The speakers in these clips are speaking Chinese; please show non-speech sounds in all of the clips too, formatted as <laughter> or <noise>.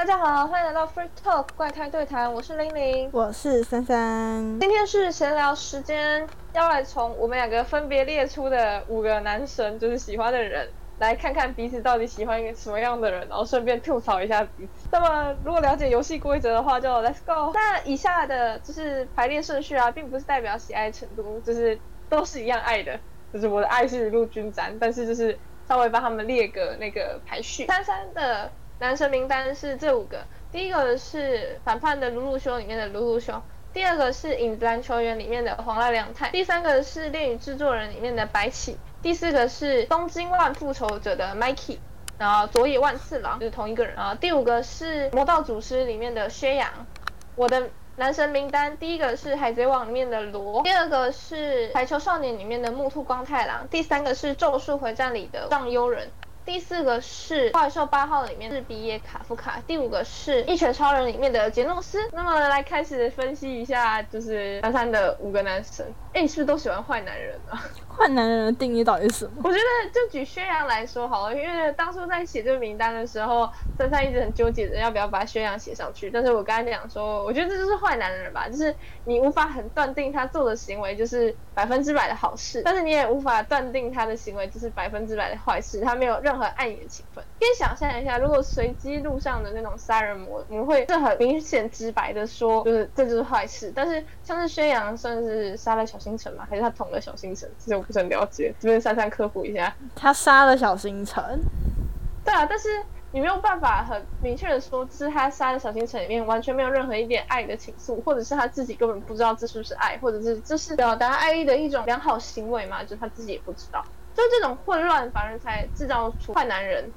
大家好，欢迎来到 Free Talk 怪胎对谈，我是玲玲，我是珊珊。今天是闲聊时间，要来从我们两个分别列出的五个男神，就是喜欢的人，来看看彼此到底喜欢一个什么样的人，然后顺便吐槽一下彼此。那么，如果了解游戏规则的话，就 Let's go。那以下的就是排列顺序啊，并不是代表喜爱程度，就是都是一样爱的，就是我的爱是雨露均沾，但是就是稍微帮他们列个那个排序。珊珊的。男神名单是这五个，第一个是反叛的鲁鲁修里面的鲁鲁修，第二个是影子篮球员里面的黄濑凉太，第三个是恋与制作人里面的白起，第四个是东京万复仇者的 Mikey，然后佐野万次郎就是同一个人，然后第五个是魔道祖师里面的薛洋。我的男神名单第一个是海贼王里面的罗，第二个是排球少年里面的木兔光太郎，第三个是咒术回战里的上幽人。第四个是怪兽八号里面是比耶卡夫卡，第五个是一拳超人里面的杰诺斯。那么来开始分析一下，就是三三的五个男神。哎，你是不是都喜欢坏男人啊？<laughs> 坏男人的定义到底是什么？我觉得就举宣扬来说好了，因为当初在写这个名单的时候，珊珊一直很纠结着要不要把宣扬写上去。但是我刚才讲说，我觉得这就是坏男人吧，就是你无法很断定他做的行为就是百分之百的好事，但是你也无法断定他的行为就是百分之百的坏事，他没有任何爱你的情分。可以想象一下，如果随机路上的那种杀人魔，你们会是很明显直白的说，就是这就是坏事。但是像是宣扬算是杀了小星辰吗？还是他捅了小星辰？其实我不是很了解，这边珊珊科普一下。他杀了小星辰。对啊，但是你没有办法很明确的说，是他杀了小星辰里面完全没有任何一点爱的情愫，或者是他自己根本不知道这是不是爱，或者是这是表达爱意的一种良好行为嘛？就是他自己也不知道。就这种混乱，反而才制造出坏男人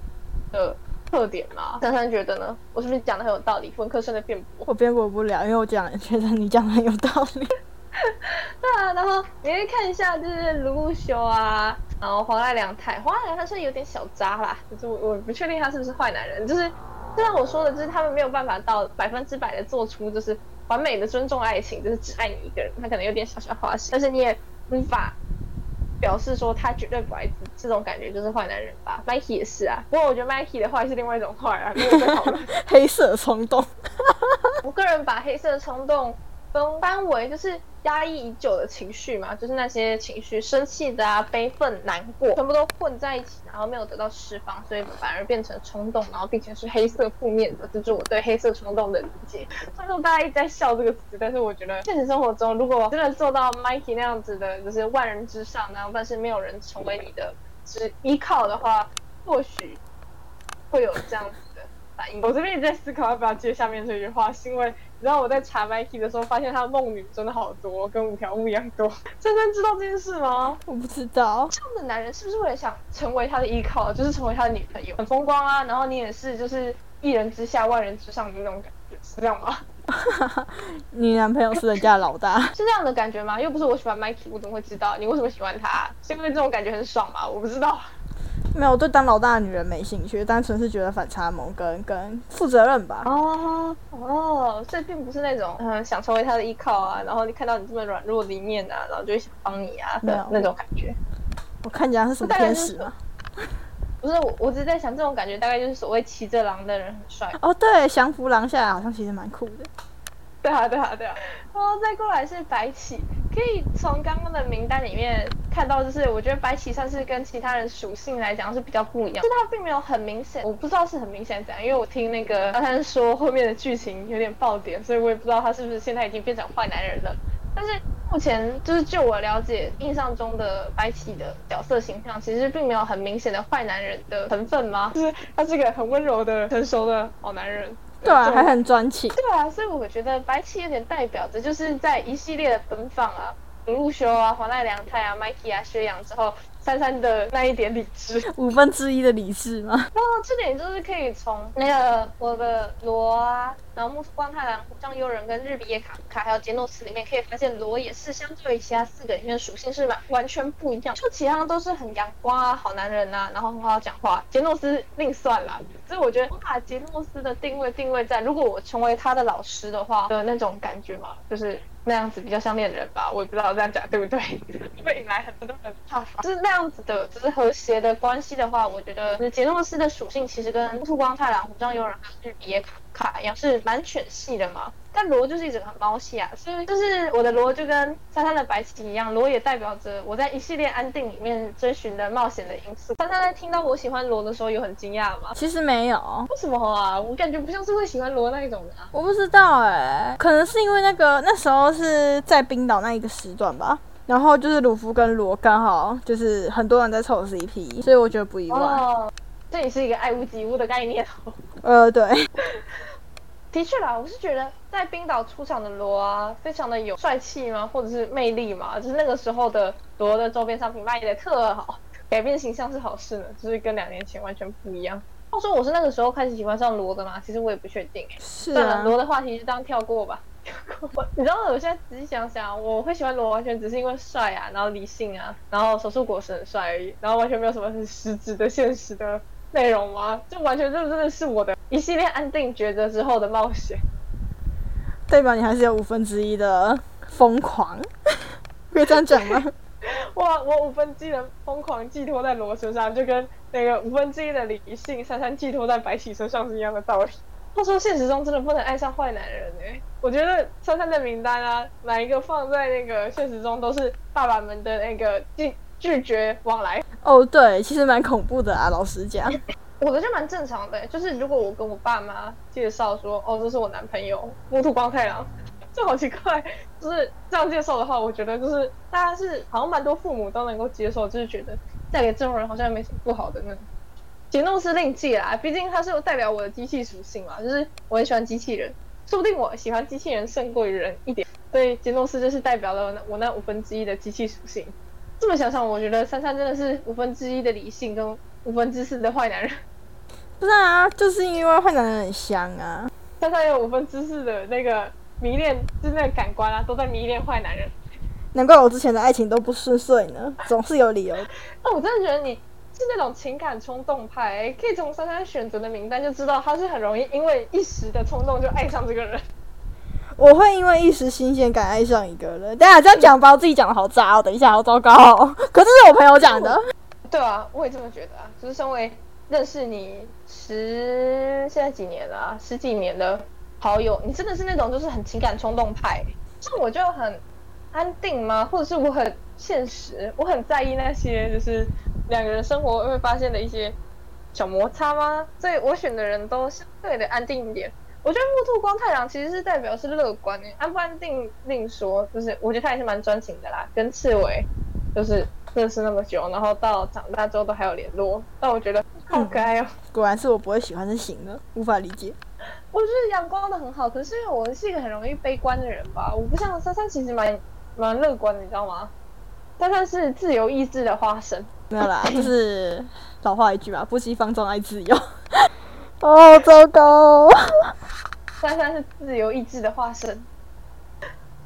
的特点嘛？珊珊觉得呢？我是不是讲的很有道理？文科生的辩驳，我辩驳不了，因为我讲觉得你讲的很有道理。<laughs> 对啊，然后你可以看一下，就是卢路修啊，然后黄爱良太，黄濑良太是有点小渣啦，就是我我不确定他是不是坏男人，就是就像我说的，就是他们没有办法到百分之百的做出就是完美的尊重爱情，就是只爱你一个人，他可能有点小小花心，但是你也无法表示说他绝对不爱自己，这种感觉就是坏男人吧？Mikey 也是啊，不过我觉得 Mikey 的坏是另外一种坏啊，<laughs> 黑色冲动，我个人把黑色冲动。分班围就是压抑已久的情绪嘛，就是那些情绪，生气的啊、悲愤、难过，全部都混在一起，然后没有得到释放，所以反而变成冲动，然后并且是黑色负面的，这是我对黑色冲动的理解。虽然说大家一直在笑这个词，但是我觉得现实生活中，如果真的做到 Mikey 那样子的，就是万人之上，然后但是没有人成为你的只依靠的话，或许会有这样子。我这边也在思考要不要接下面这句话，是因为。你知道我在查 Mikey 的时候，发现他的梦女真的好多，跟五条悟一样多。真真知道这件事吗？我不知道。这样的男人是不是会想成为他的依靠，就是成为他的女朋友，很风光啊？然后你也是，就是一人之下万人之上的那种感觉，是这样吗？<laughs> 你男朋友是人家老大，<laughs> 是这样的感觉吗？又不是我喜欢 Mikey，我怎么会知道？你为什么喜欢他？是因为这种感觉很爽吗？我不知道。没有对当老大的女人没兴趣，单纯是觉得反差萌跟跟负责任吧。哦哦，所以并不是那种嗯想成为他的依靠啊，然后你看到你这么软弱的一面啊，然后就会想帮你啊的那种感觉。我看起来是什么天使吗？不是我，我只是在想这种感觉大概就是所谓骑着狼的人很帅。哦，对，降服狼下来好像其实蛮酷的。对啊，对啊，对啊。然后再过来是白起，可以从刚刚的名单里面看到，就是我觉得白起算是跟其他人属性来讲是比较不一样，是他并没有很明显，我不知道是很明显怎样，因为我听那个阿三说后面的剧情有点爆点，所以我也不知道他是不是现在已经变成坏男人了。但是目前就是就我了解印象中的白起的角色形象，其实并没有很明显的坏男人的成分吗？就是他是个很温柔的、成熟的好男人。对啊，还很专情。对啊，所以我觉得白起有点代表着，就是在一系列的奔放啊，鲁修啊、黄濑良太啊、Mikey 啊、薛洋之后。珊珊的那一点理智，五分之一的理智吗？然后这点就是可以从那个我的罗啊，然后木光太郎、虎杖悠仁跟日比耶卡夫卡还有杰诺斯里面可以发现，罗也是相对于其他四个里面属性是完完全不一样，就其他都是很阳光啊，好男人呐，然后很好讲话。杰诺斯另算了，所以我觉得我把杰诺斯的定位定位在，如果我成为他的老师的话的那种感觉嘛，就是。那样子比较像恋人吧，我也不知道这样讲对不对，<laughs> 会引来很多人怕法。就是那样子的，只是和谐的关系的话，我觉得杰诺斯的属性其实跟木兔光太郎、虎杖悠仁还有日比耶卡卡一样，是蛮犬系的嘛。但罗就是一整个猫系啊，所以就是我的罗就跟珊珊的白棋一样，罗也代表着我在一系列安定里面追寻的冒险的因素。珊珊在听到我喜欢罗的时候有很惊讶吗？其实没有，为什么啊？我感觉不像是会喜欢罗那一种的啊。我不知道哎、可能是因为那个那时候是在冰岛那一个时段吧。然后就是鲁夫跟罗刚好就是很多人在凑 CP，所以我觉得不意外。哦，这也是一个爱屋及乌的概念哦。呃，对，<laughs> 的确啦，我是觉得在冰岛出场的罗啊，非常的有帅气吗，或者是魅力嘛，就是那个时候的罗的周边商品卖的特好，改变形象是好事呢，就是跟两年前完全不一样。话说我是那个时候开始喜欢上罗的嘛？其实我也不确定哎。是算了，啊，罗的话题就当跳过吧。跳过。你知道我现在仔细想想，我会喜欢罗完全只是因为帅啊，然后理性啊，然后手术果实很帅而已，然后完全没有什么很实质的现实的内容吗？就完全就真的是我的一系列安定抉择之后的冒险。代表你还是有五分之一的疯狂，可以这样讲吗？<laughs> 哇，我五分之一的疯狂寄托在罗身上，就跟那个五分之一的理性珊珊寄托在白起身上是一样的道理。话说现实中真的不能爱上坏男人哎、我觉得珊珊的名单啊，哪一个放在那个现实中都是爸爸们的那个拒拒绝往来。哦，对，其实蛮恐怖的啊，老实讲。我的就蛮正常的欸、就是如果我跟我爸妈介绍说，哦，这是我男朋友木兔光太郎，这好奇怪，就是这样介绍的话，我觉得就是大家是好像蛮多父母都能够接受，就是觉得嫁给这种人好像没什么不好的那种。杰诺斯另计啦，毕竟他是有代表我的机器属性嘛，就是我很喜欢机器人，说不定我喜欢机器人胜过于人一点，所以杰诺斯就是代表了我那五分之一的机器属性。这么想想，我觉得珊珊真的是五分之一的理性跟五分之四的坏男人。不是啊，就是因为坏男人很香啊。珊珊有五分之四的那个迷恋，就是那个感官啊，都在迷恋坏男人。难怪我之前的爱情都不顺遂呢，总是有理由的。那 <laughs> 我真的觉得你是那种情感冲动派、欸，可以从珊珊选择的名单就知道，他是很容易因为一时的冲动就爱上这个人。我会因为一时新鲜感爱上一个人。等下这样讲把我自己讲的好渣哦，等一下好糟糕。可是是我朋友讲的。对啊，我也这么觉得啊。就是身为认识你十现在几年了、啊，十几年的好友，你真的是那种就是很情感冲动派。像我就很安定吗？或者是我很现实，我很在意那些就是两个人生活会发现的一些小摩擦吗？所以我选的人都相对的安定一点。我觉得木兔光太郎其实是代表是乐观的，安不安定另说。就是我觉得他也是蛮专情的啦，跟刺猬就是认识那么久，然后到长大之后都还有联络，但我觉得好可爱哦。果然是我不会喜欢的型的，无法理解。<laughs> 我觉得阳光的很好，可是因为我是一个很容易悲观的人吧，我不像珊珊，其实蛮蛮乐观的，你知道吗？珊珊是自由意志的化身，没有啦，就是老话一句嘛，不惜放纵爱自由。哦，糟糕！珊珊是自由意志的化身。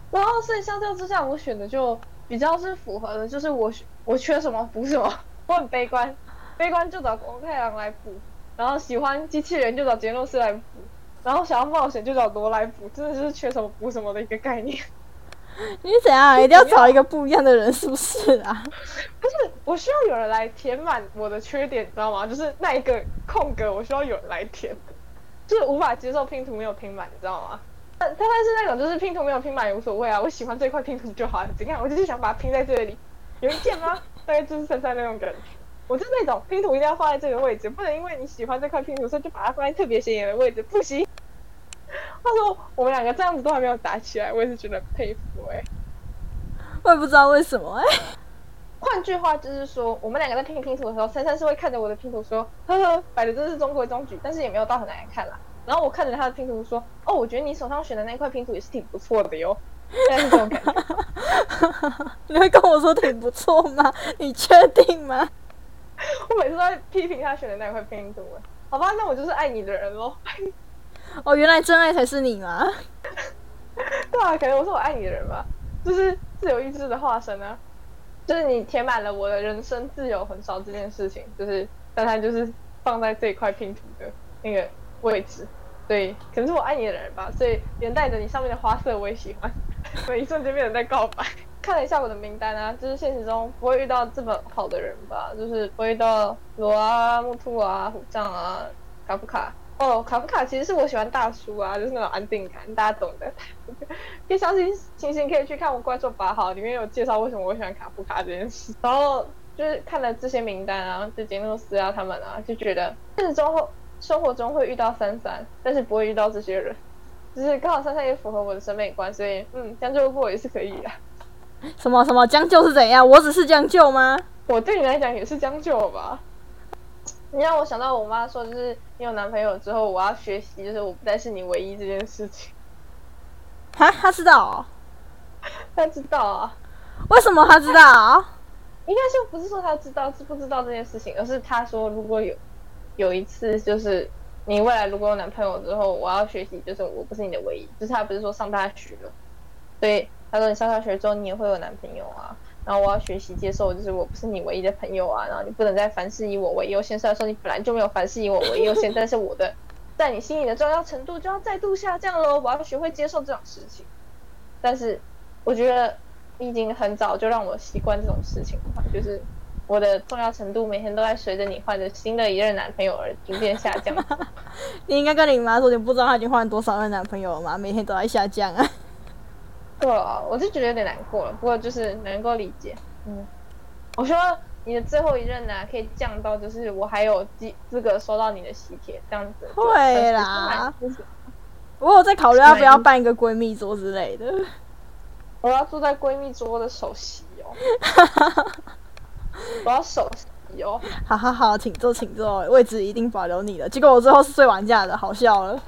然后，所以相较之下，我选的就比较是符合的，就是我我缺什么补什么。<laughs> 我很悲观，悲观就找光太郎来补，然后喜欢机器人就找杰诺斯来补，然后想要冒险就找罗来补，真的就是缺什么补什么的一个概念。<laughs> 你是怎样？一定要找一个不一样的人，是不是啊？<laughs> 不是，我需要有人来填满我的缺点，你知道吗？就是那一个空格，我需要有人来填，<laughs> 就是无法接受拼图没有拼满，你知道吗？但他但是那种就是拼图没有拼满也无所谓啊，我喜欢这块拼图就好了，怎样？我就是想把它拼在这里，有一件吗？大概就是现在那种感觉。我是那种拼图一定要放在这个位置，不能因为你喜欢这块拼图，所以就把它放在特别显眼的位置，不行。他说我们两个这样子都还没有打起来，我也是觉得佩服哎、我也不知道为什么哎、换句话就是说，我们两个在拼拼图的时候，珊珊是会看着我的拼图说：“呵呵，摆的真是中规中矩，但是也没有到很难看啦。”然后我看着他的拼图说：“哦，我觉得你手上选的那块拼图也是挺不错的哟。<laughs> ”这种感觉。你会跟我说挺不错吗？你确定吗？<laughs> 我每次都在批评他选的那块拼图。好吧，那我就是爱你的人喽。哦，原来真爱才是你吗？<laughs> 对啊，可能我是我爱你的人吧，就是自由意志的化身啊。就是你填满了我的人生自由很少这件事情，就是但它就是放在这一块拼图的那个位置，对，可能是我爱你的人吧，所以连带着你上面的花色我也喜欢，<laughs> 所以一瞬间变成在告白。看了一下我的名单啊，就是现实中不会遇到这么好的人吧，就是不会遇到罗啊、木兔啊、虎杖啊、卡夫卡，哦，卡夫卡其实是我喜欢大叔啊，就是那种安定感，大家懂的。<laughs> 可以相信星星可以去看我《怪兽八号》，里面有介绍为什么我喜欢卡夫卡这件事。<laughs> 然后就是看了这些名单啊，就杰诺斯啊他们啊，就觉得现实中生活中会遇到三三，但是不会遇到这些人。就是刚好珊珊也符合我的审美观，所以嗯，将就过也是可以 <laughs> 的。什么什么将就？是怎样？我只是将就吗？我对你来讲也是将就吧。你让我想到我妈说，就是你有男朋友之后，我要学习，就是我不再是你唯一这件事情。哈，他知道、哦？他知道啊？为什么他知道？应该就不是说他知道，是不知道这件事情，而是他说如果有有一次，就是你未来如果有男朋友之后，我要学习，就是我不是你的唯一。就是他不是说上大学了，所以他说你上大学之后你也会有男朋友啊。然后我要学习接受，就是我不是你唯一的朋友啊。然后你不能再凡事以我为优先。虽然说你本来就没有凡事以我为优先，但是我的在你心里的重要程度就要再度下降喽。我要学会接受这种事情。但是我觉得你已经很早就让我习惯这种事情了，就是我的重要程度每天都在随着你换着新的一任男朋友而逐渐下降。<laughs> 你应该跟你妈说，你不知道她已经换多少任男朋友了吗？每天都在下降啊。对啊，我就觉得有点难过了，不过就是能够理解。嗯，我希望你的最后一任呢、可以降到就是我还有资资格收到你的喜帖这样子。会啦不过我有在考虑要不要办一个闺蜜桌之类的。我要坐在闺蜜桌的首席哦，<laughs> 我要首席哦。好好好，请坐，请坐，位置一定保留你的。结果我最后是最晚嫁的，好笑了。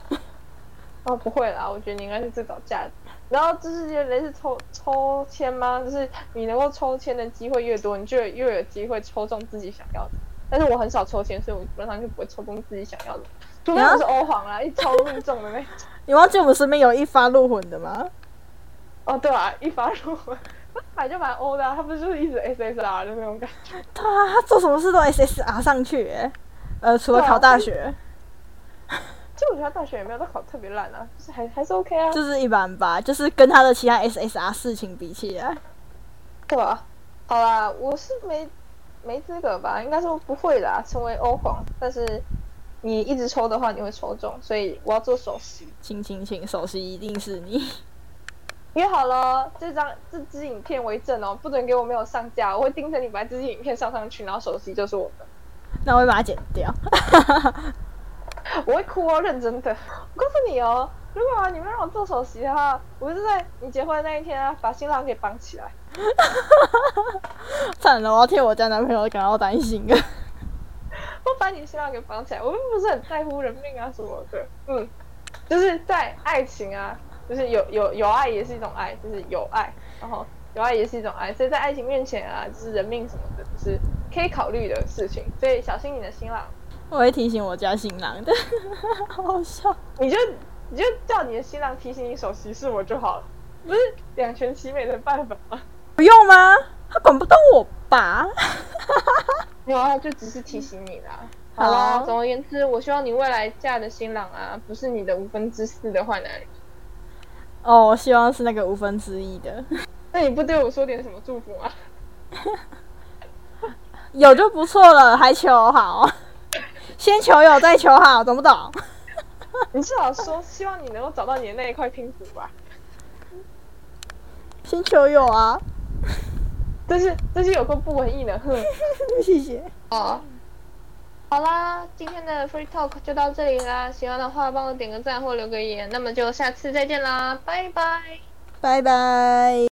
哦，不会啦，我觉得你应该是最早嫁的。然后就是有类似抽抽签吗？就是你能够抽签的机会越多，你就越有机会抽中自己想要的。但是我很少抽签，所以我基本上就不会抽中自己想要的。除非我是欧皇啦，一抽命中的那种。你忘记我们身边有一发入魂的吗？哦，对啊，一发入魂，买就买欧的、啊，他不是就是一直 SSR 的那种感觉。对啊，他做什么事都 SSR 上去、欸，呃，除了考大学，其实我觉得大学也没有到考特别烂啊，就是还还是 OK 啊，就是一般吧，就是跟他的其他 SSR 事情比起来，对吧？好啦，我是没没资格吧，应该说不会啦，成为欧皇，但是你一直抽的话，你会抽中，所以我要做首席。请请请，首席一定是你。约好了，这张这支影片为证哦，不准给我没有上架，我会盯着你把这支影片上上去，然后首席就是我的。那我会把它剪掉。<laughs> 我会哭哦，认真的。我告诉你哦，如果啊你们让我做首席的话，我是在你结婚的那一天啊，把新郎给绑起来。<laughs> 惨了，我要替我家男朋友感到担心了。<laughs> 我把你新郎给绑起来，我并不是很在乎人命啊什么的。嗯，就是在爱情啊，就是有有有爱也是一种爱，就是有爱，然后有爱也是一种爱，所以在爱情面前啊，就是人命什么的，就是可以考虑的事情。所以小心你的新郎，我会提醒我家新郎的，<laughs> 好好笑。你就你就叫你的新郎提醒你首席是我就好了，不是两全其美的办法吗？不用吗？他管不到我吧？<laughs> 没有啊，就只是提醒你啦。好啦，总而言之，我希望你未来嫁的新郎啊，不是你的五分之四的坏男人。哦，我希望是那个五分之一的，那你不对我说点什么祝福吗？<laughs> 有就不错了，还求好，先求有再求好，懂不懂？<laughs> 你至少说希望你能够找到你的那一块拼图吧。先求有啊，但是但是有个不文艺的，哼。<laughs> 谢谢。哦，好啦，今天的 free talk 就到这里啦。喜欢的话帮我点个赞或留个言，那么就下次再见啦，拜拜。拜拜。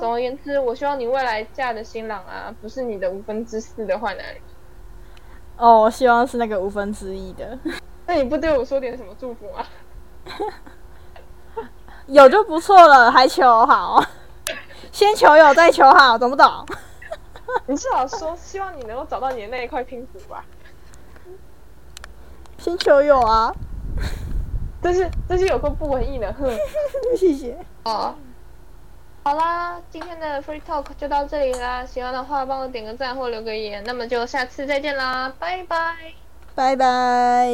总而言之，我希望你未来嫁的新郎啊，不是你的五分之四的坏男人。哦，我希望是那个五分之一的，那你不对我说点什么祝福吗？<laughs> 有就不错了，还求好，先求有再求好，懂不懂？你至少说希望你能够找到你的那一块拼图吧。先求有啊，但是但是有个不文艺的，哼。<laughs> 谢谢。哦，好啦，今天的 free talk 就到这里啦。喜欢的话帮我点个赞或留个言，那么就下次再见啦，拜拜。拜拜。